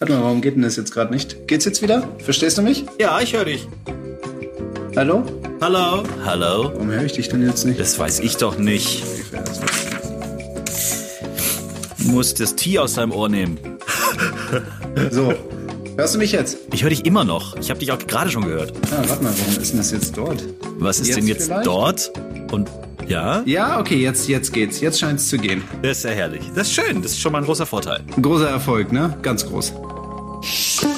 Warte mal, warum geht denn das jetzt gerade nicht? Geht's jetzt wieder? Verstehst du mich? Ja, ich höre dich. Hallo? Hallo? Hallo? Warum höre ich dich denn jetzt nicht? Das weiß ich doch nicht. Du musst das T aus deinem Ohr nehmen. So. Hörst du mich jetzt? Ich höre dich immer noch. Ich habe dich auch gerade schon gehört. Ah, warte mal, warum ist denn das jetzt dort? Was ist Jetzt denn jetzt vielleicht? dort? Und ja, Ja, okay, jetzt, jetzt geht's. Jetzt scheint's zu gehen. das ist ja herrlich. Das ist schön. Das ist schon mal ein großer Vorteil. Ein großer Erfolg, ne? Ganz groß. Tea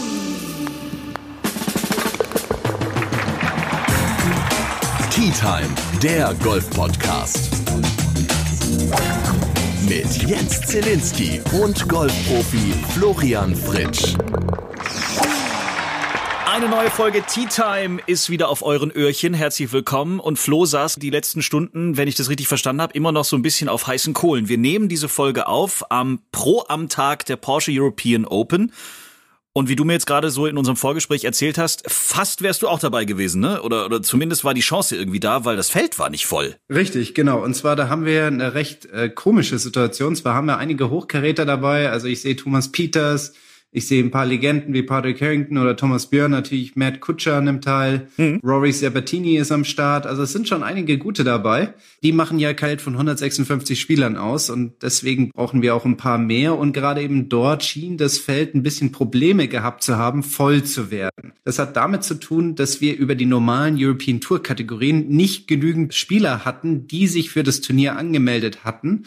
Time, der Golf-Podcast. Mit Jens Zielinski und Golfprofi Florian Fritsch. Eine neue Folge Tea Time ist wieder auf euren Öhrchen. Herzlich willkommen. Und Flo saß die letzten Stunden, wenn ich das richtig verstanden habe, immer noch so ein bisschen auf heißen Kohlen. Wir nehmen diese Folge auf am Pro am Tag der Porsche European Open. Und wie du mir jetzt gerade so in unserem Vorgespräch erzählt hast, fast wärst du auch dabei gewesen, ne? Oder, oder zumindest war die Chance irgendwie da, weil das Feld war nicht voll. Richtig, genau. Und zwar, da haben wir eine recht äh, komische Situation. Zwar haben wir einige Hochkaräter dabei. Also ich sehe Thomas Peters, ich sehe ein paar Legenden wie Patrick Harrington oder Thomas Björn, natürlich Matt Kutscher nimmt teil, Rory Sabatini ist am Start. Also es sind schon einige gute dabei. Die machen ja kalt von 156 Spielern aus und deswegen brauchen wir auch ein paar mehr. Und gerade eben dort schien das Feld ein bisschen Probleme gehabt zu haben, voll zu werden. Das hat damit zu tun, dass wir über die normalen European Tour Kategorien nicht genügend Spieler hatten, die sich für das Turnier angemeldet hatten.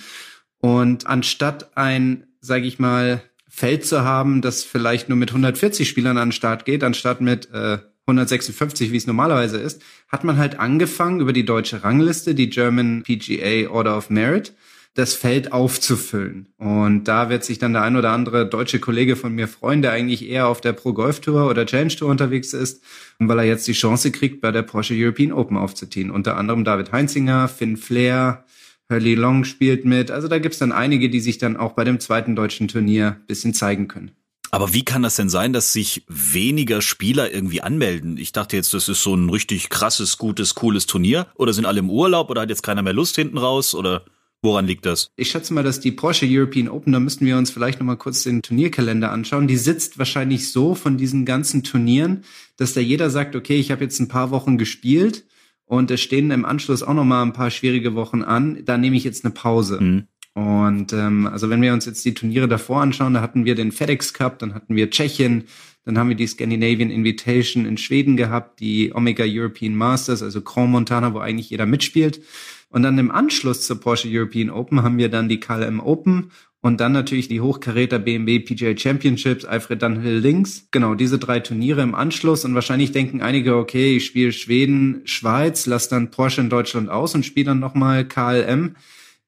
Und anstatt ein, sage ich mal, Feld zu haben, das vielleicht nur mit 140 Spielern an den Start geht, anstatt mit äh, 156, wie es normalerweise ist, hat man halt angefangen, über die deutsche Rangliste, die German PGA Order of Merit, das Feld aufzufüllen. Und da wird sich dann der ein oder andere deutsche Kollege von mir freuen, der eigentlich eher auf der Pro Golf Tour oder Challenge Tour unterwegs ist, weil er jetzt die Chance kriegt, bei der Porsche European Open aufzuziehen. Unter anderem David Heinzinger, Finn Flair, Hurley Long spielt mit. Also da gibt's dann einige, die sich dann auch bei dem zweiten deutschen Turnier bisschen zeigen können. Aber wie kann das denn sein, dass sich weniger Spieler irgendwie anmelden? Ich dachte jetzt, das ist so ein richtig krasses, gutes, cooles Turnier. Oder sind alle im Urlaub oder hat jetzt keiner mehr Lust hinten raus? Oder woran liegt das? Ich schätze mal, dass die Porsche European Open, da müssten wir uns vielleicht noch mal kurz den Turnierkalender anschauen. Die sitzt wahrscheinlich so von diesen ganzen Turnieren, dass da jeder sagt, okay, ich habe jetzt ein paar Wochen gespielt und es stehen im Anschluss auch noch mal ein paar schwierige Wochen an. Da nehme ich jetzt eine Pause. Mhm. Und ähm, also wenn wir uns jetzt die Turniere davor anschauen, da hatten wir den FedEx Cup, dann hatten wir Tschechien, dann haben wir die Scandinavian Invitation in Schweden gehabt, die Omega European Masters, also Grand Montana, wo eigentlich jeder mitspielt. Und dann im Anschluss zur Porsche European Open haben wir dann die KLM Open und dann natürlich die Hochkaräter BMW PGA Championships, Alfred Dunhill Links. Genau, diese drei Turniere im Anschluss. Und wahrscheinlich denken einige, okay, ich spiele Schweden, Schweiz, lass dann Porsche in Deutschland aus und spiele dann nochmal KLM.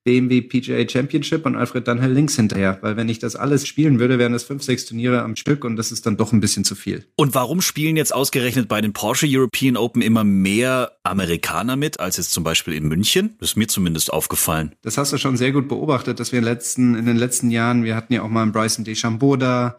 BMW PGA Championship und Alfred Dunhill links hinterher. Weil wenn ich das alles spielen würde, wären das fünf, sechs Turniere am Stück und das ist dann doch ein bisschen zu viel. Und warum spielen jetzt ausgerechnet bei den Porsche European Open immer mehr Amerikaner mit, als jetzt zum Beispiel in München? Das ist mir zumindest aufgefallen. Das hast du schon sehr gut beobachtet, dass wir in, den letzten, in den letzten Jahren, wir hatten ja auch mal einen Bryson DeChambeau da,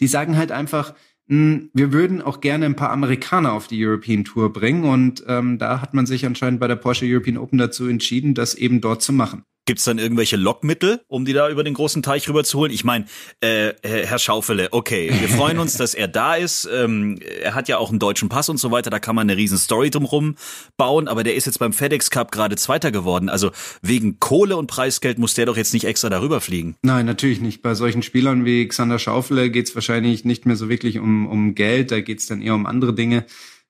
die sagen halt einfach, mh, wir würden auch gerne ein paar Amerikaner auf die European Tour bringen und ähm, da hat man sich anscheinend bei der Porsche European Open dazu entschieden, das eben dort zu machen. Gibt's dann irgendwelche Lockmittel, um die da über den großen Teich rüber zu holen? Ich meine, äh, Herr Schaufele, okay, wir freuen uns, dass er da ist. Ähm, er hat ja auch einen deutschen Pass und so weiter, da kann man eine riesen Story drumrum bauen, aber der ist jetzt beim FedEx Cup gerade Zweiter geworden. Also wegen Kohle und Preisgeld muss der doch jetzt nicht extra darüber fliegen. Nein, natürlich nicht. Bei solchen Spielern wie Xander Schaufele geht's wahrscheinlich nicht mehr so wirklich um, um Geld, da geht's dann eher um andere Dinge.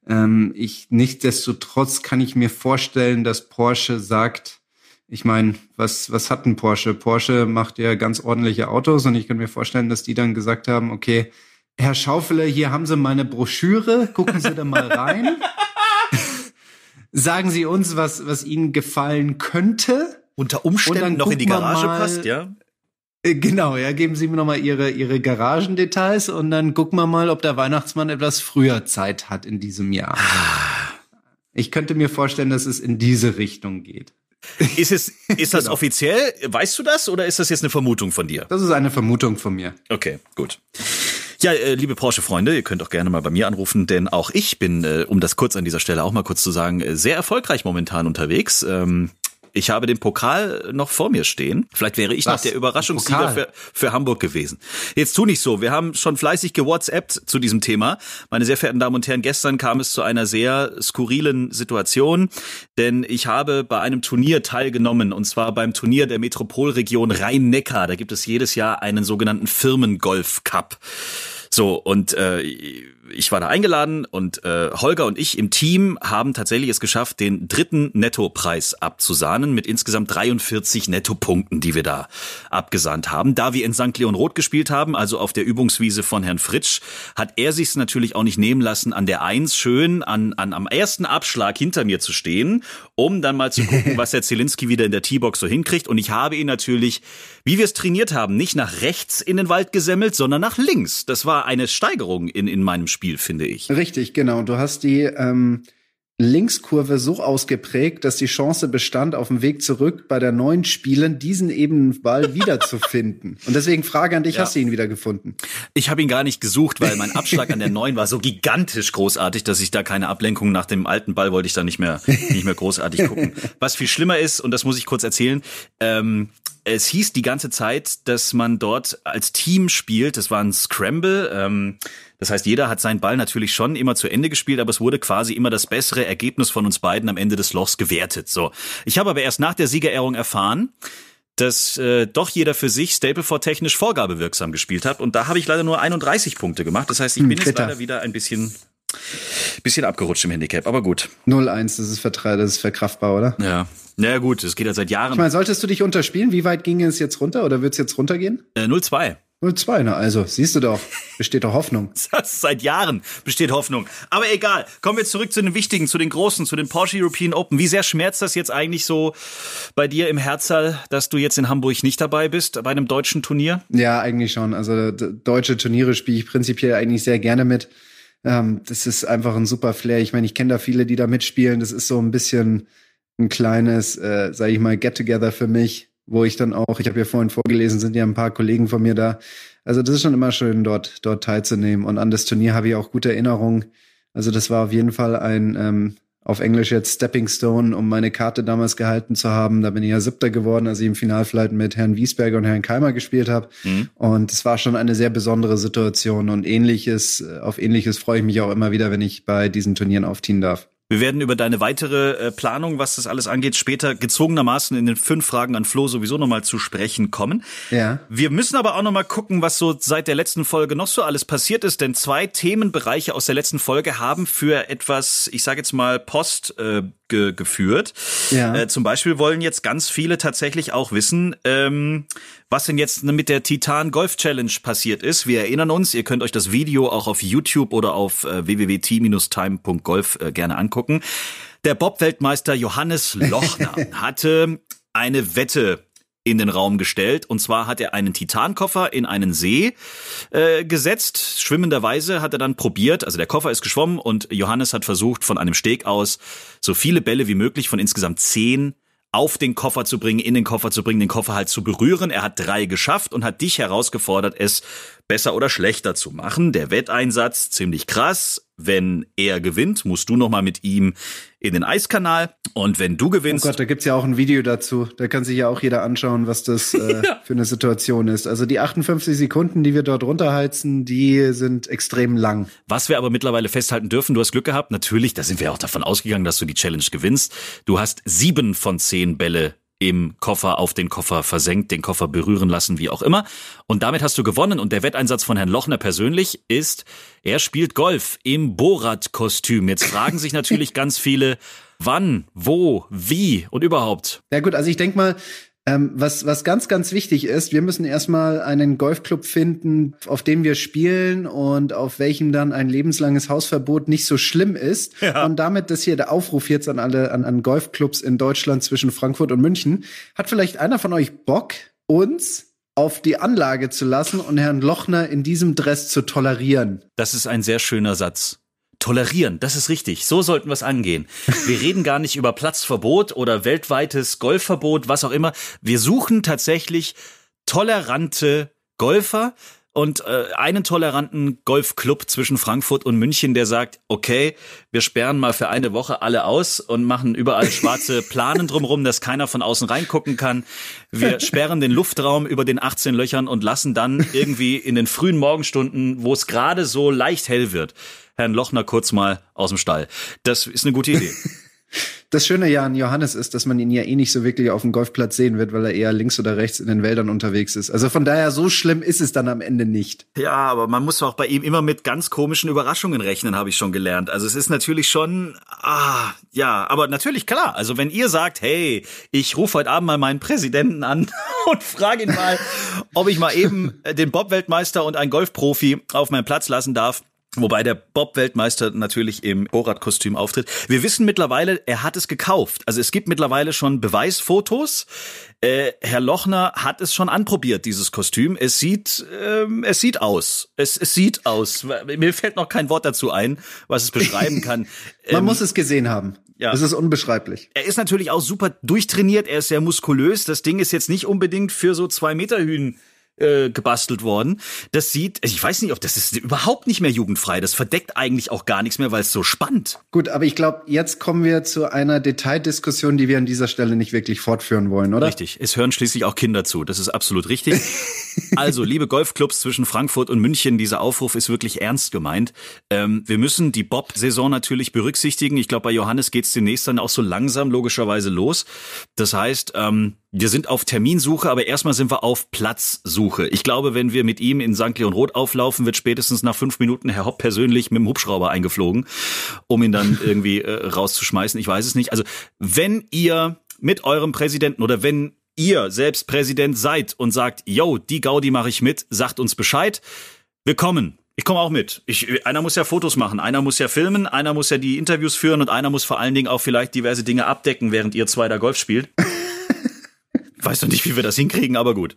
Ähm, ich nichtsdestotrotz kann ich mir vorstellen, dass Porsche sagt, ich meine, was, was hat ein Porsche? Porsche macht ja ganz ordentliche Autos und ich kann mir vorstellen, dass die dann gesagt haben, okay, Herr Schaufele, hier haben Sie meine Broschüre, gucken Sie da mal rein. Sagen Sie uns, was, was Ihnen gefallen könnte. Unter Umständen noch in die Garage mal- passt, ja? Äh, Genau, ja, geben Sie mir nochmal Ihre, Ihre Garagendetails und dann gucken wir mal, ob der Weihnachtsmann etwas früher Zeit hat in diesem Jahr. Ich könnte mir vorstellen, dass es in diese Richtung geht. Ist es, ist das Genau. offiziell? Weißt du das oder ist das jetzt eine Vermutung von dir? Das ist eine Vermutung von mir. Okay, gut. Ja, äh, liebe Porsche-Freunde, ihr könnt auch gerne mal bei mir anrufen, denn auch ich bin, äh, um das kurz an dieser Stelle auch mal kurz zu sagen, äh, sehr erfolgreich momentan unterwegs. Ähm, Ich habe den Pokal noch vor mir stehen. Vielleicht wäre ich Was? noch der Überraschungssieger für, für Hamburg gewesen. Jetzt tu nicht so. Wir haben schon fleißig gewhatsappt zu diesem Thema. Meine sehr verehrten Damen und Herren, gestern kam es zu einer sehr skurrilen Situation, denn ich habe bei einem Turnier teilgenommen und zwar beim Turnier der Metropolregion Rhein-Neckar. Da gibt es jedes Jahr einen sogenannten Firmengolf Cup. So, und äh, ich war da eingeladen und äh, Holger und ich im Team haben tatsächlich es geschafft, den dritten Nettopreis abzusahnen mit insgesamt 43 Nettopunkten, die wir da abgesahnt haben. Da wir in St. Leon Roth gespielt haben, also auf der Übungswiese von Herrn Fritsch, hat er sich natürlich auch nicht nehmen lassen, an der Eins schön an, an am ersten Abschlag hinter mir zu stehen, um dann mal zu gucken, was der Zielinski wieder in der T-Box so hinkriegt. Und ich habe ihn natürlich, wie wir es trainiert haben, nicht nach rechts in den Wald gesemmelt, sondern nach links. Das war eine Steigerung in, in meinem Spiel. Spiel, finde ich. Richtig, genau. Du hast die ähm, Linkskurve so ausgeprägt, dass die Chance bestand, auf dem Weg zurück bei der neuen Spielen diesen eben Ball wiederzufinden. Und deswegen Frage an dich, ja. hast du ihn wieder gefunden? Ich habe ihn gar nicht gesucht, weil mein Abschlag an der neuen war so gigantisch großartig, dass ich da keine Ablenkung nach dem alten Ball wollte ich da nicht mehr, nicht mehr großartig gucken. Was viel schlimmer ist, und das muss ich kurz erzählen, ähm, es hieß die ganze Zeit, dass man dort als Team spielt. Das war ein Scramble. Ähm, das heißt, jeder hat seinen Ball natürlich schon immer zu Ende gespielt, aber es wurde quasi immer das bessere Ergebnis von uns beiden am Ende des Lochs gewertet. So. Ich habe aber erst nach der Siegerehrung erfahren, dass äh, doch jeder für sich Stapleford technisch vorgabewirksam gespielt hat. Und da habe ich leider nur 31 Punkte gemacht. Das heißt, ich hm, bin hm, jetzt leider wieder ein bisschen bisschen abgerutscht im Handicap, aber gut. 0-1, das ist das ist verkraftbar, oder? Ja. Naja, gut, das geht ja seit Jahren. Ich meine, solltest du dich unterspielen? Wie weit ging es jetzt runter oder wird es jetzt runtergehen? Äh, 0-2. 0-2, na also, siehst du doch, besteht doch Hoffnung. Seit Jahren besteht Hoffnung. Aber egal, kommen wir zurück zu den wichtigen, zu den großen, zu den Porsche European Open. Wie sehr schmerzt das jetzt eigentlich so bei dir im Herzall, dass du jetzt in Hamburg nicht dabei bist bei einem deutschen Turnier? Ja, eigentlich schon. Also deutsche Turniere spiele ich prinzipiell eigentlich sehr gerne mit. Ähm, das ist einfach ein super Flair. Ich meine, ich kenne da viele, die da mitspielen. Das ist so ein bisschen ein kleines, äh, sage ich mal, Get-Together für mich wo ich dann auch, ich habe ja vorhin vorgelesen, sind ja ein paar Kollegen von mir da. Also das ist schon immer schön, dort, dort teilzunehmen. Und an das Turnier habe ich auch gute Erinnerungen. Also das war auf jeden Fall ein, ähm, auf Englisch jetzt Stepping Stone, um meine Karte damals gehalten zu haben. Da bin ich ja Siebter geworden, als ich im Finalflight mit Herrn Wiesberger und Herrn Keimer gespielt habe. Mhm. Und es war schon eine sehr besondere Situation und ähnliches, auf ähnliches freue ich mich auch immer wieder, wenn ich bei diesen Turnieren aufziehen darf. Wir werden über deine weitere äh, Planung, was das alles angeht, später gezwungenermaßen in den fünf Fragen an Flo sowieso nochmal zu sprechen kommen. Ja. Wir müssen aber auch nochmal gucken, was so seit der letzten Folge noch so alles passiert ist, denn zwei Themenbereiche aus der letzten Folge haben für etwas, ich sage jetzt mal, Post äh, ge geführt. Ja. Äh, zum Beispiel wollen jetzt ganz viele tatsächlich auch wissen, ähm, was denn jetzt mit der Titan Golf Challenge passiert ist. Wir erinnern uns, ihr könnt euch das Video auch auf YouTube oder auf äh, www.t-time.golf äh, gerne angucken. Der Bob-Weltmeister Johannes Lochner hatte eine Wette in den Raum gestellt. Und zwar hat er einen Titankoffer in einen See äh, gesetzt. Schwimmenderweise hat er dann probiert, also der Koffer ist geschwommen und Johannes hat versucht, von einem Steg aus so viele Bälle wie möglich von insgesamt zehn auf den Koffer zu bringen, in den Koffer zu bringen, den Koffer halt zu berühren. Er hat drei geschafft und hat dich herausgefordert, es besser oder schlechter zu machen. Der Wetteinsatz ziemlich krass. Wenn er gewinnt, musst du noch mal mit ihm in den Eiskanal. Und wenn du gewinnst. Oh Gott, da gibt's ja auch ein Video dazu. Da kann sich ja auch jeder anschauen, was das äh, ja. für eine Situation ist. Also die 58 Sekunden, die wir dort runterheizen, die sind extrem lang. Was wir aber mittlerweile festhalten dürfen, du hast Glück gehabt. Natürlich, da sind wir auch davon ausgegangen, dass du die Challenge gewinnst. Du hast sieben von zehn Bälle im Koffer auf den Koffer versenkt, den Koffer berühren lassen, wie auch immer. Und damit hast du gewonnen. Und der Wetteinsatz von Herrn Lochner persönlich ist, er spielt Golf im Borat-Kostüm. Jetzt fragen sich natürlich ganz viele, wann, wo, wie und überhaupt. Ja gut, also ich denke mal, ähm, was, was ganz, ganz wichtig ist, wir müssen erstmal einen Golfclub finden, auf dem wir spielen und auf welchem dann ein lebenslanges Hausverbot nicht so schlimm ist. Ja. Und damit das hier der Aufruf jetzt an alle, an, an Golfclubs in Deutschland zwischen Frankfurt und München. Hat vielleicht einer von euch Bock, uns auf die Anlage zu lassen und Herrn Lochner in diesem Dress zu tolerieren? Das ist ein sehr schöner Satz tolerieren. Das ist richtig. So sollten wir es angehen. Wir reden gar nicht über Platzverbot oder weltweites Golfverbot, was auch immer. Wir suchen tatsächlich tolerante Golfer, und äh, einen toleranten Golfclub zwischen Frankfurt und München, der sagt, okay, wir sperren mal für eine Woche alle aus und machen überall schwarze Planen drumherum, dass keiner von außen reingucken kann. Wir sperren den Luftraum über den 18 Löchern und lassen dann irgendwie in den frühen Morgenstunden, wo es gerade so leicht hell wird, Herrn Lochner kurz mal aus dem Stall. Das ist eine gute Idee. Das Schöne ja an Johannes ist, dass man ihn ja eh nicht so wirklich auf dem Golfplatz sehen wird, weil er eher links oder rechts in den Wäldern unterwegs ist. Also von daher, so schlimm ist es dann am Ende nicht. Ja, aber man muss auch bei ihm immer mit ganz komischen Überraschungen rechnen, habe ich schon gelernt. Also es ist natürlich schon, ah, ja, aber natürlich klar. Also wenn ihr sagt, hey, ich rufe heute Abend mal meinen Präsidenten an und frage ihn mal, ob ich mal eben den Bob-Weltmeister und einen Golfprofi auf meinen Platz lassen darf, Wobei der Bob-Weltmeister natürlich im Borat-Kostüm auftritt. Wir wissen mittlerweile, er hat es gekauft. Also es gibt mittlerweile schon Beweisfotos. Äh, Herr Lochner hat es schon anprobiert, dieses Kostüm. Es sieht, ähm, es sieht aus. Es, es sieht aus. Mir fällt noch kein Wort dazu ein, was es beschreiben kann. Man ähm, muss es gesehen haben. Ja. Es ist unbeschreiblich. Er ist natürlich auch super durchtrainiert. Er ist sehr muskulös. Das Ding ist jetzt nicht unbedingt für so zwei Meter Hühn äh, gebastelt worden. Das sieht, ich weiß nicht, ob das ist überhaupt nicht mehr jugendfrei. Das verdeckt eigentlich auch gar nichts mehr, weil es so spannt. Gut, aber ich glaube, jetzt kommen wir zu einer Detaildiskussion, die wir an dieser Stelle nicht wirklich fortführen wollen, oder? Richtig. Es hören schließlich auch Kinder zu. Das ist absolut richtig. also, liebe Golfclubs zwischen Frankfurt und München, dieser Aufruf ist wirklich ernst gemeint. Ähm, wir müssen die Bob-Saison natürlich berücksichtigen. Ich glaube, bei Johannes geht es demnächst dann auch so langsam logischerweise los. Das heißt, ähm, wir sind auf Terminsuche, aber erstmal sind wir auf Platzsuche. Ich glaube, wenn wir mit ihm in St. Leon Roth auflaufen, wird spätestens nach fünf Minuten Herr Hopp persönlich mit dem Hubschrauber eingeflogen, um ihn dann irgendwie äh, rauszuschmeißen. Ich weiß es nicht. Also, wenn ihr mit eurem Präsidenten oder wenn ihr selbst Präsident seid und sagt, yo, die Gaudi mache ich mit, sagt uns Bescheid. Wir kommen. Ich komme auch mit. Ich, einer muss ja Fotos machen, einer muss ja filmen, einer muss ja die Interviews führen und einer muss vor allen Dingen auch vielleicht diverse Dinge abdecken, während ihr zwei da Golf spielt. Weiß noch nicht, wie wir das hinkriegen, aber gut.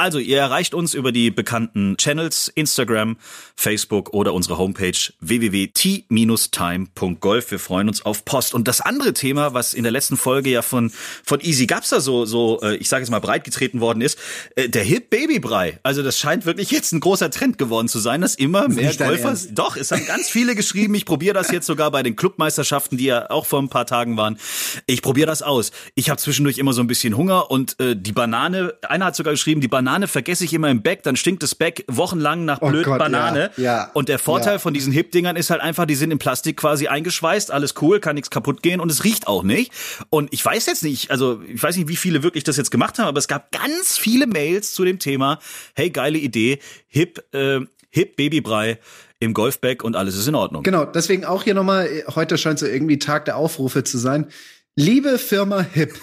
Also, ihr erreicht uns über die bekannten Channels Instagram, Facebook oder unsere Homepage www.t-time.golf. Wir freuen uns auf Post. Und das andere Thema, was in der letzten Folge ja von von Easy Gapser so so äh, ich sage jetzt mal breit getreten worden ist, äh, der Hip Baby Brei. Also, das scheint wirklich jetzt ein großer Trend geworden zu sein, dass immer mehr Golfer Doch, es haben ganz viele geschrieben, ich probiere das jetzt sogar bei den Clubmeisterschaften, die ja auch vor ein paar Tagen waren. Ich probiere das aus. Ich habe zwischendurch immer so ein bisschen Hunger und äh, die Banane, einer hat sogar geschrieben, die Banane Banane vergesse ich immer im Back, dann stinkt das Back wochenlang nach oh blöd Gott, Banane. Ja, ja, und der Vorteil ja. von diesen Hip-Dingern ist halt einfach, die sind in Plastik quasi eingeschweißt, alles cool, kann nichts kaputt gehen und es riecht auch nicht. Und ich weiß jetzt nicht, also ich weiß nicht, wie viele wirklich das jetzt gemacht haben, aber es gab ganz viele Mails zu dem Thema, hey, geile Idee, Hip, äh, Hip Babybrei im Golfback und alles ist in Ordnung. Genau, deswegen auch hier nochmal, heute scheint so irgendwie Tag der Aufrufe zu sein. Liebe Firma Hip,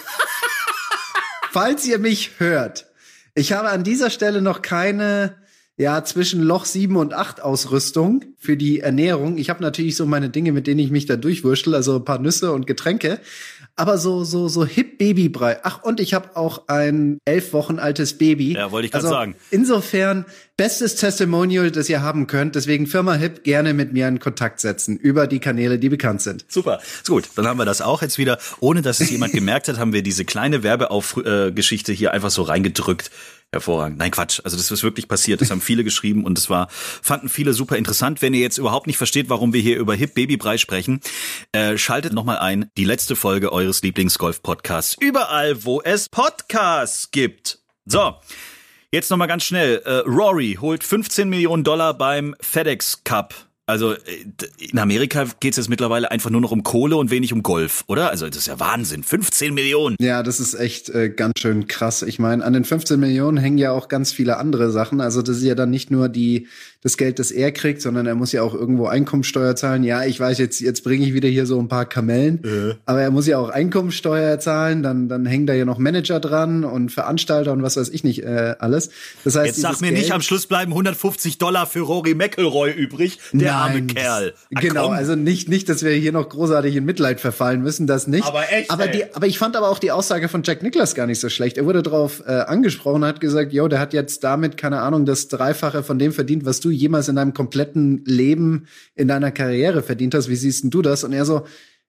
falls ihr mich hört, ich habe an dieser Stelle noch keine ja, zwischen Loch 7 und 8 Ausrüstung für die Ernährung. Ich habe natürlich so meine Dinge, mit denen ich mich da durchwurschtel, also ein paar Nüsse und Getränke. Aber so, so, so hip Babybrei. Ach, und ich habe auch ein elf Wochen altes Baby. Ja, wollte ich gerade also, sagen. Insofern, bestes Testimonial, das ihr haben könnt. Deswegen Firma Hip gerne mit mir in Kontakt setzen über die Kanäle, die bekannt sind. Super. Ist gut. Dann haben wir das auch jetzt wieder. Ohne dass es jemand gemerkt hat, haben wir diese kleine Werbegeschichte äh, hier einfach so reingedrückt. Hervorragend. Nein, Quatsch. Also das ist wirklich passiert. Das haben viele geschrieben und es war, fanden viele super interessant. Wenn ihr jetzt überhaupt nicht versteht, warum wir hier über Hip Babybrei sprechen, äh, schaltet nochmal ein. Die letzte Folge eures Lieblingsgolf-Podcasts. Überall, wo es Podcasts gibt. So. Jetzt nochmal ganz schnell. Äh, Rory holt 15 Millionen Dollar beim FedEx Cup. Also äh, in Amerika geht es jetzt mittlerweile einfach nur noch um Kohle und wenig um Golf, oder? Also das ist ja Wahnsinn. 15 Millionen. Ja, das ist echt äh, ganz schön krass. Ich meine, an den 15 Millionen hängen ja auch ganz viele andere Sachen. Also das ist ja dann nicht nur die das Geld, das er kriegt, sondern er muss ja auch irgendwo Einkommensteuer zahlen. Ja, ich weiß, jetzt, jetzt bringe ich wieder hier so ein paar Kamellen, äh. aber er muss ja auch Einkommensteuer zahlen, dann, dann hängen da ja noch Manager dran und Veranstalter und was weiß ich nicht äh, alles. Das heißt, jetzt sag mir Geld, nicht, am Schluss bleiben 150 Dollar für Rory McElroy übrig, der nein, arme Kerl. Ach, genau, komm. also nicht, nicht, dass wir hier noch großartig in Mitleid verfallen müssen, das nicht. Aber echt. Aber, die, aber ich fand aber auch die Aussage von Jack Nicklaus gar nicht so schlecht. Er wurde darauf äh, angesprochen, hat gesagt, yo, der hat jetzt damit, keine Ahnung, das Dreifache von dem verdient, was du jemals in deinem kompletten Leben, in deiner Karriere verdient hast. Wie siehst denn du das? Und er so,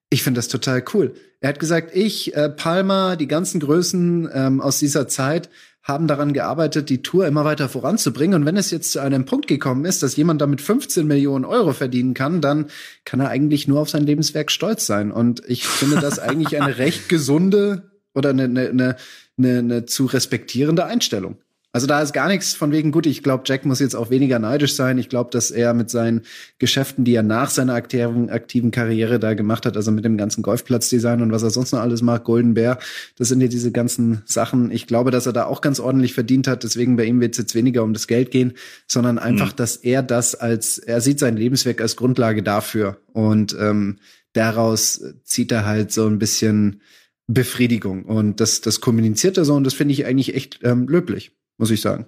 ich finde das total cool. Er hat gesagt, ich, äh, Palmer, die ganzen Größen ähm, aus dieser Zeit haben daran gearbeitet, die Tour immer weiter voranzubringen. Und wenn es jetzt zu einem Punkt gekommen ist, dass jemand damit 15 Millionen Euro verdienen kann, dann kann er eigentlich nur auf sein Lebenswerk stolz sein. Und ich finde das eigentlich eine recht gesunde oder eine, eine, eine, eine zu respektierende Einstellung. Also da ist gar nichts von wegen gut. Ich glaube, Jack muss jetzt auch weniger neidisch sein. Ich glaube, dass er mit seinen Geschäften, die er nach seiner aktiven, aktiven Karriere da gemacht hat, also mit dem ganzen Golfplatzdesign und was er sonst noch alles macht, Golden Bear, das sind ja diese ganzen Sachen. Ich glaube, dass er da auch ganz ordentlich verdient hat. Deswegen bei ihm wird es jetzt weniger um das Geld gehen, sondern einfach, mhm. dass er das als, er sieht sein Lebenswerk als Grundlage dafür. Und ähm, daraus zieht er halt so ein bisschen Befriedigung. Und das, das kommuniziert er so und das finde ich eigentlich echt ähm, löblich muss ich sagen.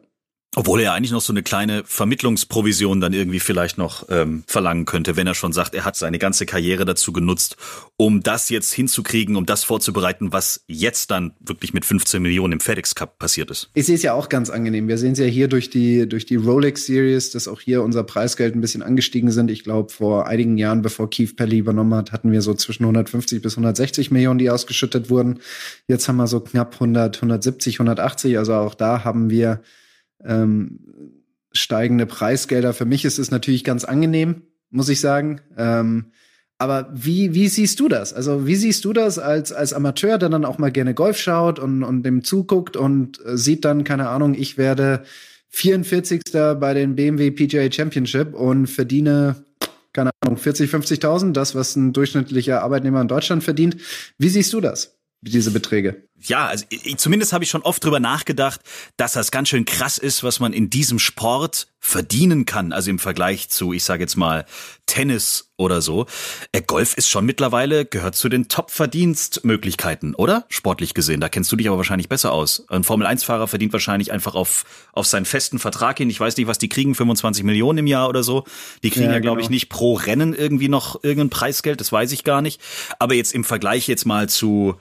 Obwohl er eigentlich noch so eine kleine Vermittlungsprovision dann irgendwie vielleicht noch ähm, verlangen könnte, wenn er schon sagt, er hat seine ganze Karriere dazu genutzt, um das jetzt hinzukriegen, um das vorzubereiten, was jetzt dann wirklich mit 15 Millionen im FedEx Cup passiert ist. Ich sehe es ja auch ganz angenehm. Wir sehen es ja hier durch die durch die Rolex Series, dass auch hier unser Preisgeld ein bisschen angestiegen sind. Ich glaube, vor einigen Jahren, bevor Keith Pelly übernommen hat, hatten wir so zwischen 150 bis 160 Millionen, die ausgeschüttet wurden. Jetzt haben wir so knapp 100, 170, 180. Also auch da haben wir ähm, steigende Preisgelder. Für mich ist es natürlich ganz angenehm, muss ich sagen. Ähm, aber wie, wie siehst du das? Also wie siehst du das als, als Amateur, der dann auch mal gerne Golf schaut und, und dem zuguckt und äh, sieht dann, keine Ahnung, ich werde 44. bei den BMW PGA Championship und verdiene, keine Ahnung, 40, 50.000, das, was ein durchschnittlicher Arbeitnehmer in Deutschland verdient. Wie siehst du das? Diese Beträge. Ja, also ich, zumindest habe ich schon oft drüber nachgedacht, dass das ganz schön krass ist, was man in diesem Sport verdienen kann. Also im Vergleich zu, ich sage jetzt mal, Tennis oder so. Äh, Golf ist schon mittlerweile, gehört zu den Top-Verdienstmöglichkeiten, oder? Sportlich gesehen. Da kennst du dich aber wahrscheinlich besser aus. Ein Formel-1-Fahrer verdient wahrscheinlich einfach auf, auf seinen festen Vertrag hin. Ich weiß nicht, was die kriegen, 25 Millionen im Jahr oder so. Die kriegen ja, ja glaube genau. ich, nicht pro Rennen irgendwie noch irgendein Preisgeld, das weiß ich gar nicht. Aber jetzt im Vergleich jetzt mal zu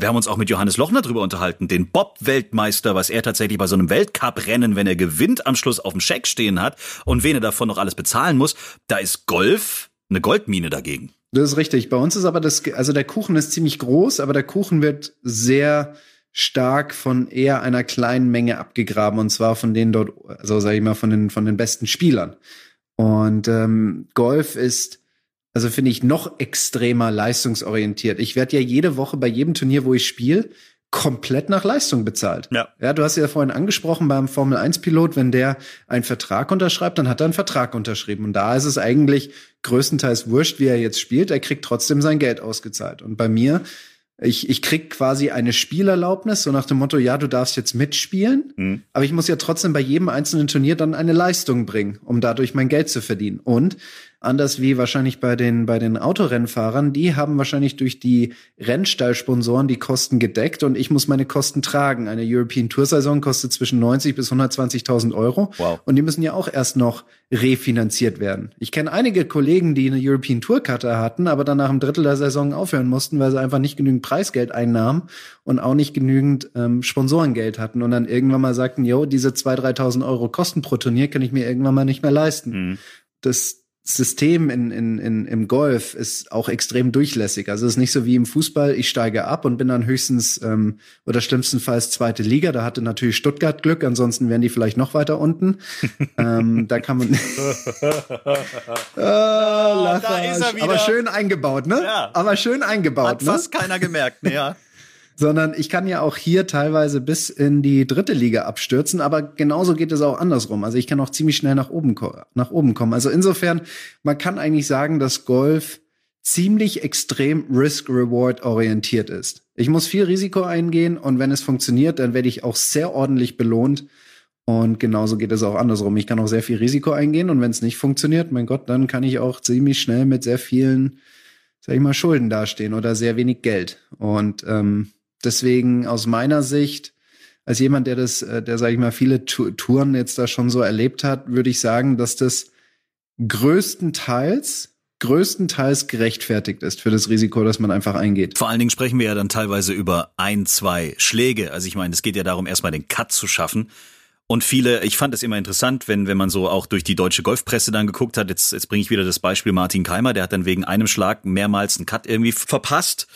wir haben uns auch mit Johannes Lochner drüber unterhalten, den Bob-Weltmeister, was er tatsächlich bei so einem Weltcup-Rennen, wenn er gewinnt, am Schluss auf dem Scheck stehen hat und wen er davon noch alles bezahlen muss. Da ist Golf eine Goldmine dagegen. Das ist richtig. Bei uns ist aber das, also der Kuchen ist ziemlich groß, aber der Kuchen wird sehr stark von eher einer kleinen Menge abgegraben und zwar von denen dort, also sag ich mal, von den, von den besten Spielern. Und ähm, Golf ist also finde ich noch extremer leistungsorientiert. Ich werde ja jede Woche bei jedem Turnier, wo ich spiele, komplett nach Leistung bezahlt. Ja. ja, du hast ja vorhin angesprochen beim Formel 1 Pilot, wenn der einen Vertrag unterschreibt, dann hat er einen Vertrag unterschrieben und da ist es eigentlich größtenteils wurscht, wie er jetzt spielt, er kriegt trotzdem sein Geld ausgezahlt. Und bei mir ich, ich krieg quasi eine Spielerlaubnis, so nach dem Motto, ja, du darfst jetzt mitspielen, mhm. aber ich muss ja trotzdem bei jedem einzelnen Turnier dann eine Leistung bringen, um dadurch mein Geld zu verdienen. Und anders wie wahrscheinlich bei den, bei den Autorennfahrern, die haben wahrscheinlich durch die Rennstallsponsoren die Kosten gedeckt und ich muss meine Kosten tragen. Eine European Tour Saison kostet zwischen 90 bis 120.000 Euro. Wow. Und die müssen ja auch erst noch refinanziert werden. Ich kenne einige Kollegen, die eine European Tour Karte hatten, aber dann nach einem Drittel der Saison aufhören mussten, weil sie einfach nicht genügend Preisgeld einnahmen und auch nicht genügend ähm, Sponsorengeld hatten und dann irgendwann mal sagten, yo, diese 2.000, 3.000 Euro Kosten pro Turnier kann ich mir irgendwann mal nicht mehr leisten. Mhm. Das System in, in, in, im Golf ist auch extrem durchlässig. Also es ist nicht so wie im Fußball, ich steige ab und bin dann höchstens ähm, oder schlimmstenfalls zweite Liga. Da hatte natürlich Stuttgart Glück, ansonsten wären die vielleicht noch weiter unten. ähm, da kann man. ah, da ist er wieder. Aber schön eingebaut, ne? Ja. Aber schön eingebaut, Hat ne? fast keiner gemerkt, ne? Ja sondern ich kann ja auch hier teilweise bis in die dritte Liga abstürzen, aber genauso geht es auch andersrum. Also ich kann auch ziemlich schnell nach oben, nach oben kommen. Also insofern, man kann eigentlich sagen, dass Golf ziemlich extrem Risk-Reward orientiert ist. Ich muss viel Risiko eingehen und wenn es funktioniert, dann werde ich auch sehr ordentlich belohnt. Und genauso geht es auch andersrum. Ich kann auch sehr viel Risiko eingehen und wenn es nicht funktioniert, mein Gott, dann kann ich auch ziemlich schnell mit sehr vielen, sag ich mal, Schulden dastehen oder sehr wenig Geld. Und ähm, Deswegen aus meiner Sicht, als jemand, der das, äh, der, sage ich mal, viele Touren jetzt da schon so erlebt hat, würde ich sagen, dass das größtenteils größtenteils gerechtfertigt ist für das Risiko, das man einfach eingeht. Vor allen Dingen sprechen wir ja dann teilweise über ein, zwei Schläge. Also ich meine, es geht ja darum, erstmal den Cut zu schaffen. Und viele, ich fand es immer interessant, wenn, wenn man so auch durch die deutsche Golfpresse dann geguckt hat, jetzt, jetzt bringe ich wieder das Beispiel Martin Keimer, der hat dann wegen einem Schlag mehrmals einen Cut irgendwie verpasst.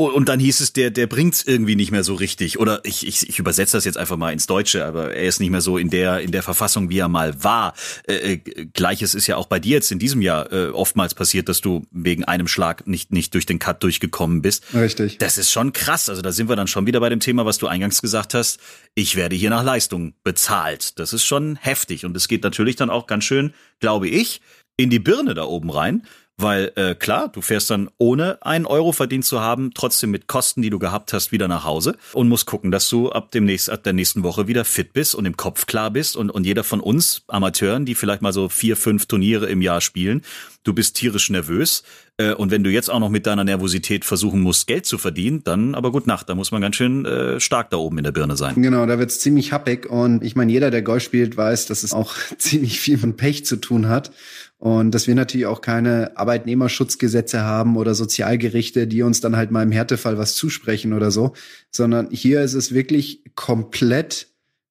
Und dann hieß es, der, der bringt's irgendwie nicht mehr so richtig. Oder ich, ich, ich übersetze das jetzt einfach mal ins Deutsche, aber er ist nicht mehr so in der, in der Verfassung, wie er mal war. Äh, äh, Gleiches ist ja auch bei dir jetzt in diesem Jahr äh, oftmals passiert, dass du wegen einem Schlag nicht, nicht durch den Cut durchgekommen bist. Richtig. Das ist schon krass. Also da sind wir dann schon wieder bei dem Thema, was du eingangs gesagt hast. Ich werde hier nach Leistung bezahlt. Das ist schon heftig. Und es geht natürlich dann auch ganz schön, glaube ich, in die Birne da oben rein. Weil äh, klar, du fährst dann ohne einen Euro verdient zu haben, trotzdem mit Kosten, die du gehabt hast, wieder nach Hause und musst gucken, dass du ab dem nächsten, ab der nächsten Woche wieder fit bist und im Kopf klar bist. Und, und jeder von uns Amateuren, die vielleicht mal so vier, fünf Turniere im Jahr spielen, du bist tierisch nervös. Äh, und wenn du jetzt auch noch mit deiner Nervosität versuchen musst, Geld zu verdienen, dann aber gut Nacht, da muss man ganz schön äh, stark da oben in der Birne sein. Genau, da wird's ziemlich happig. Und ich meine, jeder, der Golf spielt, weiß, dass es auch ziemlich viel mit Pech zu tun hat. Und dass wir natürlich auch keine Arbeitnehmerschutzgesetze haben oder Sozialgerichte, die uns dann halt mal im Härtefall was zusprechen oder so, sondern hier ist es wirklich komplett,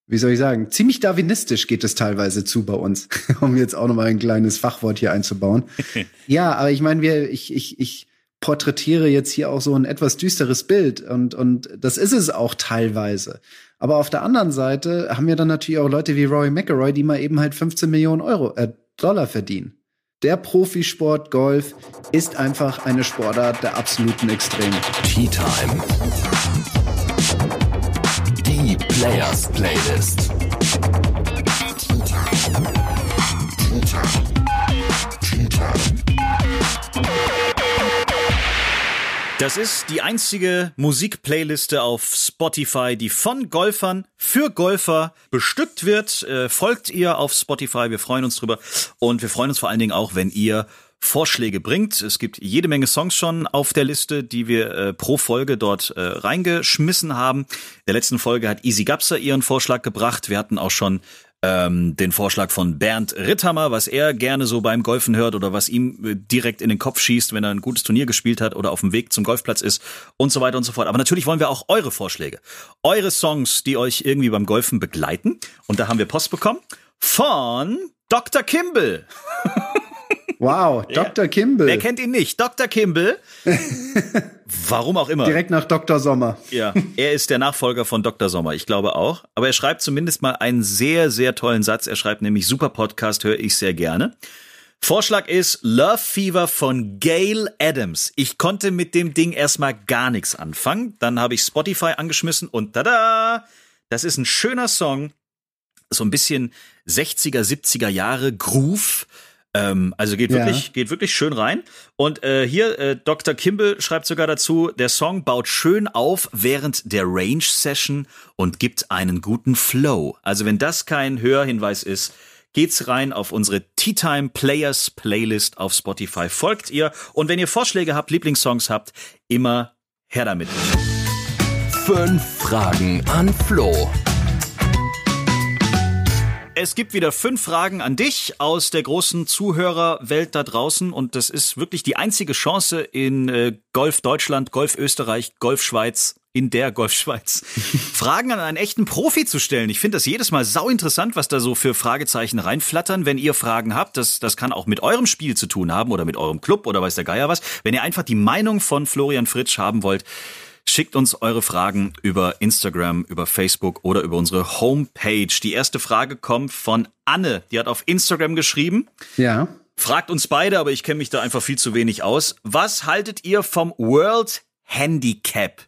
wie soll ich sagen, ziemlich darwinistisch geht es teilweise zu bei uns, um jetzt auch nochmal ein kleines Fachwort hier einzubauen. ja, aber ich meine, wir, ich, ich, ich porträtiere jetzt hier auch so ein etwas düsteres Bild und, und das ist es auch teilweise. Aber auf der anderen Seite haben wir dann natürlich auch Leute wie Rory McElroy, die mal eben halt 15 Millionen Euro, äh, Dollar verdienen. Der Profisport Golf ist einfach eine Sportart der absoluten Extreme. Tea Time. Die Players Playlist. Das ist die einzige Musikplayliste auf Spotify, die von Golfern für Golfer bestückt wird. Äh, folgt ihr auf Spotify, wir freuen uns drüber. Und wir freuen uns vor allen Dingen auch, wenn ihr Vorschläge bringt. Es gibt jede Menge Songs schon auf der Liste, die wir äh, pro Folge dort äh, reingeschmissen haben. In der letzten Folge hat Easy Gapser ihren Vorschlag gebracht. Wir hatten auch schon ähm, den Vorschlag von Bernd Ritthammer, was er gerne so beim Golfen hört oder was ihm äh, direkt in den Kopf schießt, wenn er ein gutes Turnier gespielt hat oder auf dem Weg zum Golfplatz ist und so weiter und so fort. Aber natürlich wollen wir auch eure Vorschläge, eure Songs, die euch irgendwie beim Golfen begleiten. Und da haben wir Post bekommen von Dr. Kimball. Wow, Dr. Ja. Kimball. Wer kennt ihn nicht? Dr. Kimball. Warum auch immer. Direkt nach Dr. Sommer. Ja, er ist der Nachfolger von Dr. Sommer, ich glaube auch. Aber er schreibt zumindest mal einen sehr, sehr tollen Satz. Er schreibt nämlich, super Podcast, höre ich sehr gerne. Vorschlag ist Love Fever von Gail Adams. Ich konnte mit dem Ding erstmal gar nichts anfangen. Dann habe ich Spotify angeschmissen und tada! Das ist ein schöner Song. So ein bisschen 60er, 70er Jahre Groove ähm, also geht wirklich, ja. geht wirklich schön rein. Und äh, hier, äh, Dr. Kimball schreibt sogar dazu, der Song baut schön auf während der Range-Session und gibt einen guten Flow. Also wenn das kein Hörhinweis ist, geht's rein auf unsere Tea Time Players Playlist auf Spotify. Folgt ihr und wenn ihr Vorschläge habt, Lieblingssongs habt, immer her damit. Fünf Fragen an Flo. Es gibt wieder fünf Fragen an dich aus der großen Zuhörerwelt da draußen und das ist wirklich die einzige Chance in äh, Golf Deutschland, Golf Österreich, Golf Schweiz, in der Golfschweiz, Fragen an einen echten Profi zu stellen. Ich finde das jedes Mal sau interessant, was da so für Fragezeichen reinflattern. Wenn ihr Fragen habt, das, das kann auch mit eurem Spiel zu tun haben oder mit eurem Club oder weiß der Geier was. Wenn ihr einfach die Meinung von Florian Fritsch haben wollt, Schickt uns eure Fragen über Instagram, über Facebook oder über unsere Homepage. Die erste Frage kommt von Anne. Die hat auf Instagram geschrieben. Ja. Fragt uns beide, aber ich kenne mich da einfach viel zu wenig aus. Was haltet ihr vom World Handicap?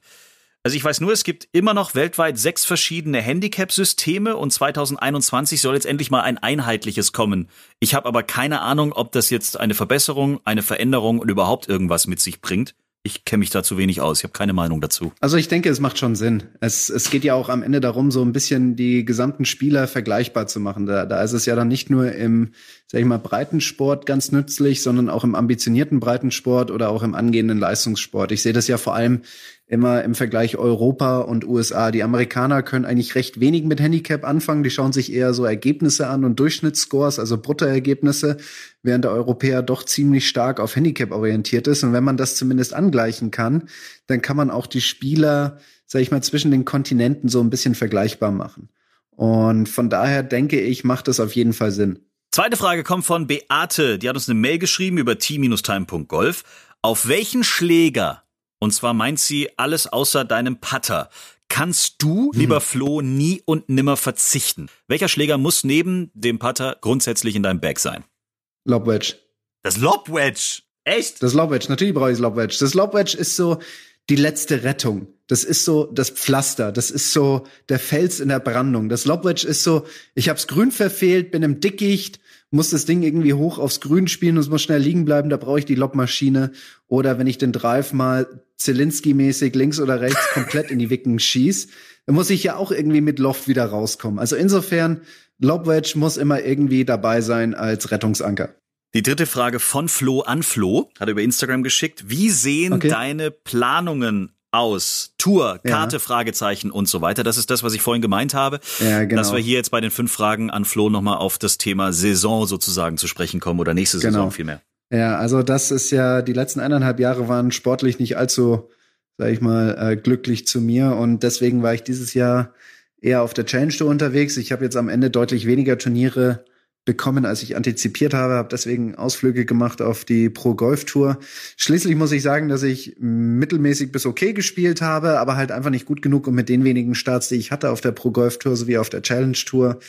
Also ich weiß nur, es gibt immer noch weltweit sechs verschiedene Handicap-Systeme und 2021 soll jetzt endlich mal ein einheitliches kommen. Ich habe aber keine Ahnung, ob das jetzt eine Verbesserung, eine Veränderung und überhaupt irgendwas mit sich bringt ich kenne mich da zu wenig aus. Ich habe keine Meinung dazu. Also ich denke, es macht schon Sinn. Es, es geht ja auch am Ende darum, so ein bisschen die gesamten Spieler vergleichbar zu machen. Da, da ist es ja dann nicht nur im, sag ich mal, Breitensport ganz nützlich, sondern auch im ambitionierten Breitensport oder auch im angehenden Leistungssport. Ich sehe das ja vor allem immer im Vergleich Europa und USA. Die Amerikaner können eigentlich recht wenig mit Handicap anfangen. Die schauen sich eher so Ergebnisse an und Durchschnittsscores, also Bruttoergebnisse, während der Europäer doch ziemlich stark auf Handicap orientiert ist. Und wenn man das zumindest angleichen kann, dann kann man auch die Spieler, sag ich mal, zwischen den Kontinenten so ein bisschen vergleichbar machen. Und von daher denke ich, macht das auf jeden Fall Sinn. Zweite Frage kommt von Beate. Die hat uns eine Mail geschrieben über t-time.golf. Auf welchen Schläger Und zwar meint sie alles außer deinem Putter. Kannst du, hm. lieber Flo, nie und nimmer verzichten? Welcher Schläger muss neben dem Putter grundsätzlich in deinem Bag sein? Lobwedge. Das Lobwedge? Echt? Das Lobwedge, natürlich brauche ich das Lobwedge. Das Lobwedge ist so die letzte Rettung. Das ist so das Pflaster, das ist so der Fels in der Brandung. Das Lobwedge ist so, ich hab's grün verfehlt, bin im Dickicht, muss das Ding irgendwie hoch aufs Grün spielen und es muss schnell liegen bleiben, da brauche ich die Lobmaschine. Oder wenn ich den Drive mal Zelinski-mäßig links oder rechts komplett in die Wicken schieß, dann muss ich ja auch irgendwie mit Loft wieder rauskommen. Also insofern, Lobwedge muss immer irgendwie dabei sein als Rettungsanker. Die dritte Frage von Flo an Flo, hat er über Instagram geschickt. Wie sehen okay. deine Planungen aus? Tour, Karte, ja. Fragezeichen und so weiter. Das ist das, was ich vorhin gemeint habe. Ja, genau. Dass wir hier jetzt bei den fünf Fragen an Flo nochmal auf das Thema Saison sozusagen zu sprechen kommen oder nächste Saison genau. vielmehr. Ja, also das ist ja, die letzten eineinhalb Jahre waren sportlich nicht allzu, sag ich mal, äh, glücklich zu mir und deswegen war ich dieses Jahr eher auf der Challenge Tour unterwegs. Ich habe jetzt am Ende deutlich weniger Turniere bekommen, als ich antizipiert habe, habe deswegen Ausflüge gemacht auf die Pro Golf Tour. Schließlich muss ich sagen, dass ich mittelmäßig bis okay gespielt habe, aber halt einfach nicht gut genug, um mit den wenigen Starts, die ich hatte auf der Pro Golf Tour sowie auf der Challenge Tour,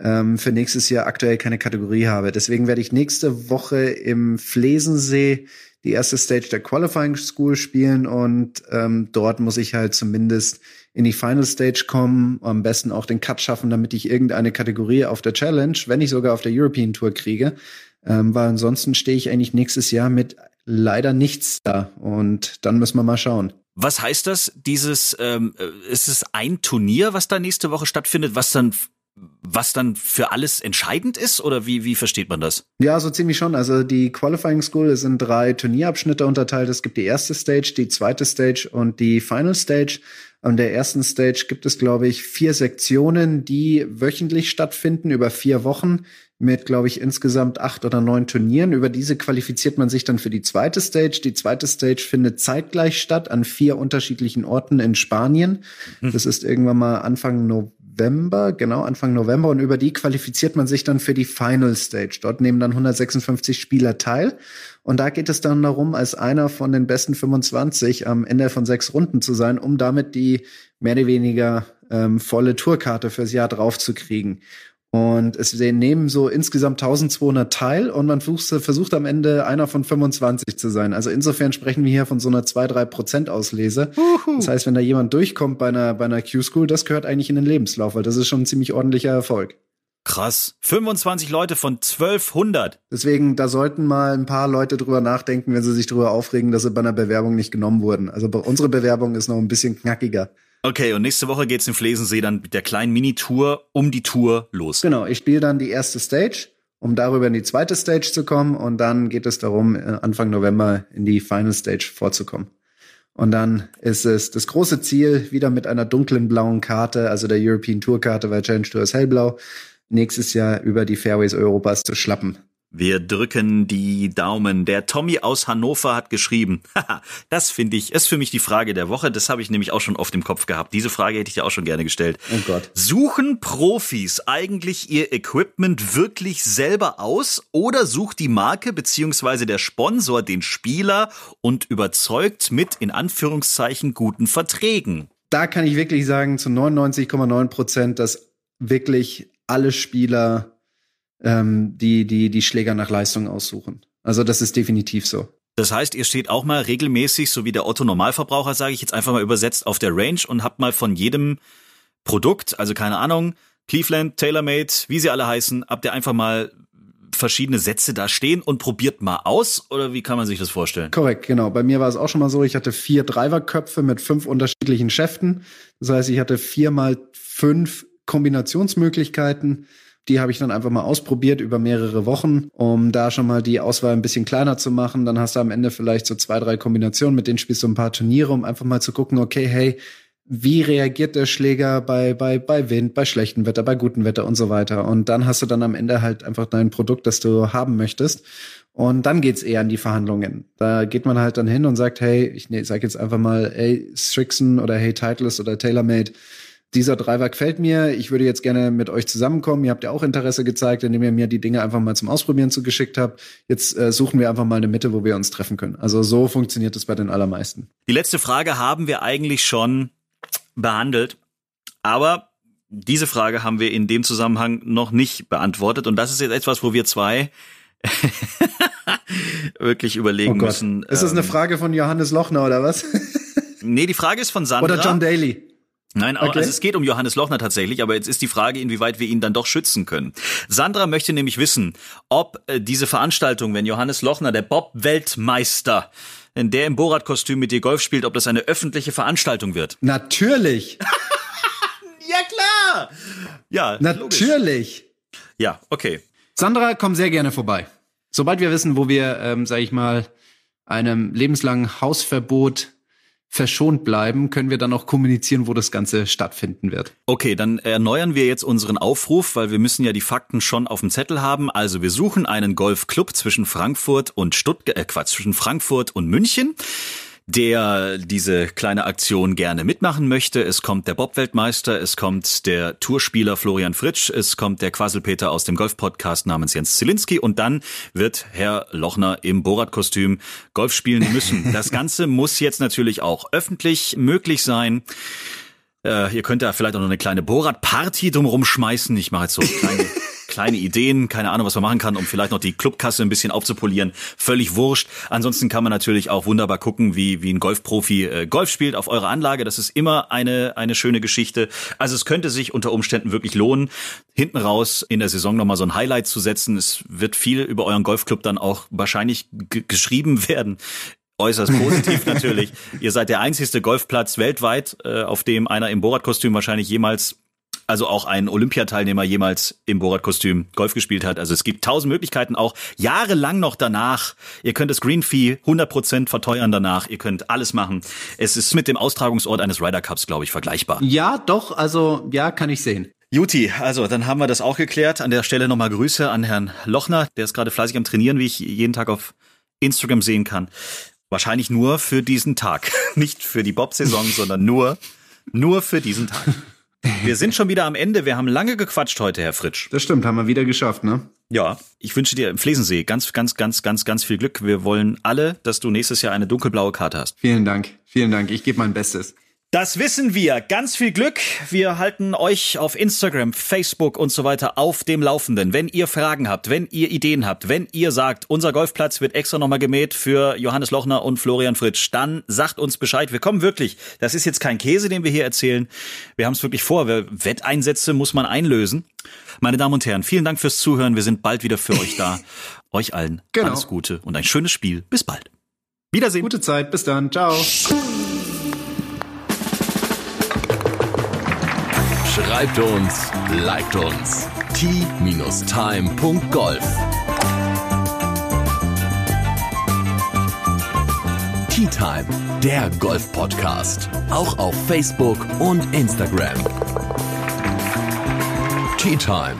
ähm, für nächstes Jahr aktuell keine Kategorie habe. Deswegen werde ich nächste Woche im Flesensee die erste Stage der Qualifying School spielen und ähm, dort muss ich halt zumindest in die Final Stage kommen, am besten auch den Cut schaffen, damit ich irgendeine Kategorie auf der Challenge, wenn nicht sogar auf der European Tour kriege. Ähm, weil ansonsten stehe ich eigentlich nächstes Jahr mit leider nichts da und dann müssen wir mal schauen. Was heißt das? Dieses ähm, äh, ist es ein Turnier, was da nächste Woche stattfindet, was dann was dann für alles entscheidend ist oder wie, wie versteht man das? Ja, so ziemlich schon. Also die Qualifying School ist in drei Turnierabschnitte unterteilt. Es gibt die erste Stage, die zweite Stage und die Final Stage. An der ersten Stage gibt es, glaube ich, vier Sektionen, die wöchentlich stattfinden über vier Wochen mit, glaube ich, insgesamt acht oder neun Turnieren. Über diese qualifiziert man sich dann für die zweite Stage. Die zweite Stage findet zeitgleich statt an vier unterschiedlichen Orten in Spanien. Hm. Das ist irgendwann mal Anfang November. November, genau Anfang November und über die qualifiziert man sich dann für die Final Stage. Dort nehmen dann 156 Spieler teil und da geht es dann darum, als einer von den besten 25 am Ende von sechs Runden zu sein, um damit die mehr oder weniger ähm, volle Tourkarte fürs Jahr draufzukriegen. Und es nehmen so insgesamt 1200 teil und man versucht, versucht am Ende einer von 25 zu sein. Also insofern sprechen wir hier von so einer 2-3 Prozent Auslese. Uhu. Das heißt, wenn da jemand durchkommt bei einer, bei einer Q-School, das gehört eigentlich in den Lebenslauf, weil das ist schon ein ziemlich ordentlicher Erfolg. Krass. 25 Leute von 1200. Deswegen, da sollten mal ein paar Leute drüber nachdenken, wenn sie sich drüber aufregen, dass sie bei einer Bewerbung nicht genommen wurden. Also unsere Bewerbung ist noch ein bisschen knackiger. Okay, und nächste Woche geht's in Flesensee dann mit der kleinen Mini-Tour um die Tour los. Genau, ich spiele dann die erste Stage, um darüber in die zweite Stage zu kommen und dann geht es darum, äh, Anfang November in die Final Stage vorzukommen. Und dann ist es das große Ziel, wieder mit einer dunklen blauen Karte, also der European Tour Karte, weil Challenge Tour ist hellblau, nächstes Jahr über die Fairways Europas zu schlappen. Wir drücken die Daumen. Der Tommy aus Hannover hat geschrieben. das finde ich, ist für mich die Frage der Woche. Das habe ich nämlich auch schon oft im Kopf gehabt. Diese Frage hätte ich ja auch schon gerne gestellt. Oh Gott. Suchen Profis eigentlich ihr Equipment wirklich selber aus oder sucht die Marke beziehungsweise der Sponsor den Spieler und überzeugt mit in Anführungszeichen guten Verträgen? Da kann ich wirklich sagen, zu 99,9 Prozent, dass wirklich alle Spieler ähm, die, die, die Schläger nach Leistung aussuchen. Also das ist definitiv so. Das heißt, ihr steht auch mal regelmäßig, so wie der Otto Normalverbraucher, sage ich jetzt einfach mal übersetzt, auf der Range und habt mal von jedem Produkt, also keine Ahnung, Cleveland, TaylorMade, wie sie alle heißen, habt ihr einfach mal verschiedene Sätze da stehen und probiert mal aus oder wie kann man sich das vorstellen? Korrekt, genau. Bei mir war es auch schon mal so, ich hatte vier Driverköpfe mit fünf unterschiedlichen Schäften. Das heißt, ich hatte vier mal fünf Kombinationsmöglichkeiten die habe ich dann einfach mal ausprobiert über mehrere Wochen, um da schon mal die Auswahl ein bisschen kleiner zu machen. Dann hast du am Ende vielleicht so zwei, drei Kombinationen, mit denen spielst du ein paar Turniere, um einfach mal zu gucken, okay, hey, wie reagiert der Schläger bei, bei, bei Wind, bei schlechtem Wetter, bei gutem Wetter und so weiter. Und dann hast du dann am Ende halt einfach dein Produkt, das du haben möchtest. Und dann geht's eher an die Verhandlungen. Da geht man halt dann hin und sagt, hey, ich nee, sag jetzt einfach mal, hey, Strixon oder hey, Titleist oder TaylorMade, dieser Dreiweg gefällt mir, ich würde jetzt gerne mit euch zusammenkommen. Ihr habt ja auch Interesse gezeigt, indem ihr mir die Dinge einfach mal zum Ausprobieren zugeschickt habt. Jetzt äh, suchen wir einfach mal eine Mitte, wo wir uns treffen können. Also so funktioniert es bei den allermeisten. Die letzte Frage haben wir eigentlich schon behandelt, aber diese Frage haben wir in dem Zusammenhang noch nicht beantwortet und das ist jetzt etwas, wo wir zwei wirklich überlegen oh müssen. Ist das eine ähm, Frage von Johannes Lochner oder was? Nee, die Frage ist von Sandra. oder John Daly? Nein, auch, Okay. also es geht um Johannes Lochner tatsächlich, aber jetzt ist die Frage, inwieweit wir ihn dann doch schützen können. Sandra möchte nämlich wissen, ob äh, diese Veranstaltung, wenn Johannes Lochner, der Bob-Weltmeister, wenn der im Borat-Kostüm mit dir Golf spielt, ob das eine öffentliche Veranstaltung wird. Natürlich, Ja, klar! Ja, logisch. natürlich. Ja, okay. Sandra, komm sehr gerne vorbei. Sobald wir wissen, wo wir, ähm, sag ich mal, einem lebenslangen Hausverbot verschont bleiben, können wir dann auch kommunizieren, wo das Ganze stattfinden wird. Okay, dann erneuern wir jetzt unseren Aufruf, weil wir müssen ja die Fakten schon auf dem Zettel haben. Also wir suchen einen Golfclub zwischen Frankfurt und Stuttgart, äh Quatsch, zwischen Frankfurt und München, der diese kleine Aktion gerne mitmachen möchte. Es kommt der Bob-Weltmeister, es kommt der Tourspieler Florian Fritsch, es kommt der Quasselpeter aus dem Golf-Podcast namens Jens Zielinski und dann wird Herr Lochner im Borat-Kostüm Golf spielen müssen. Das Ganze muss jetzt natürlich auch öffentlich möglich sein. Äh, ihr könnt da vielleicht auch noch eine kleine Borat-Party drumherum schmeißen. Ich mache jetzt so kleine, kleine Ideen, keine Ahnung, was man machen kann, um vielleicht noch die Clubkasse ein bisschen aufzupolieren. Völlig wurscht. Ansonsten kann man natürlich auch wunderbar gucken, wie, wie ein Golfprofi äh, Golf spielt auf eurer Anlage. Das ist immer eine, eine schöne Geschichte. Also es könnte sich unter Umständen wirklich lohnen, hinten raus in der Saison nochmal so ein Highlight zu setzen. Es wird viel über euren Golfclub dann auch wahrscheinlich geschrieben werden. Äußerst positiv natürlich. Ihr seid der einzigste Golfplatz weltweit, äh, auf dem einer im Borat-Kostüm wahrscheinlich jemals, also auch ein Olympiateilnehmer jemals im Borat-Kostüm Golf gespielt hat. Also es gibt tausend Möglichkeiten auch jahrelang noch danach. Ihr könnt das Green Fee 100% verteuern danach. Ihr könnt alles machen. Es ist mit dem Austragungsort eines Ryder Cups, glaube ich, vergleichbar. Ja, doch, also ja, kann ich sehen. Juti, also dann haben wir das auch geklärt. An der Stelle nochmal Grüße an Herrn Lochner. Der ist gerade fleißig am Trainieren, wie ich jeden Tag auf Instagram sehen kann. Wahrscheinlich nur für diesen Tag. Nicht für die Bob-Saison, sondern nur, nur für diesen Tag. Wir sind schon wieder am Ende. Wir haben lange gequatscht heute, Herr Fritsch. Das stimmt, haben wir wieder geschafft, ne? Ja, ich wünsche dir im Flesensee ganz, ganz, ganz, ganz, ganz viel Glück. Wir wollen alle, dass du nächstes Jahr eine dunkelblaue Karte hast. Vielen Dank, vielen Dank. Ich gebe mein Bestes. Das wissen wir. Ganz viel Glück. Wir halten euch auf Instagram, Facebook und so weiter auf dem Laufenden. Wenn ihr Fragen habt, wenn ihr Ideen habt, wenn ihr sagt, unser Golfplatz wird extra nochmal gemäht für Johannes Lochner und Florian Fritsch, dann sagt uns Bescheid. Wir kommen wirklich. Das ist jetzt kein Käse, den wir hier erzählen. Wir haben es wirklich vor. Wetteinsätze muss man einlösen. Meine Damen und Herren, vielen Dank fürs Zuhören. Wir sind bald wieder für euch da. euch allen Genau. alles Gute und ein schönes Spiel. Bis bald. Wiedersehen. Gute Zeit, bis dann, ciao. Schreibt uns, liked uns. t-time.golf Tea Time, der Golf-Podcast. Auch auf Facebook und Instagram. Tea Time.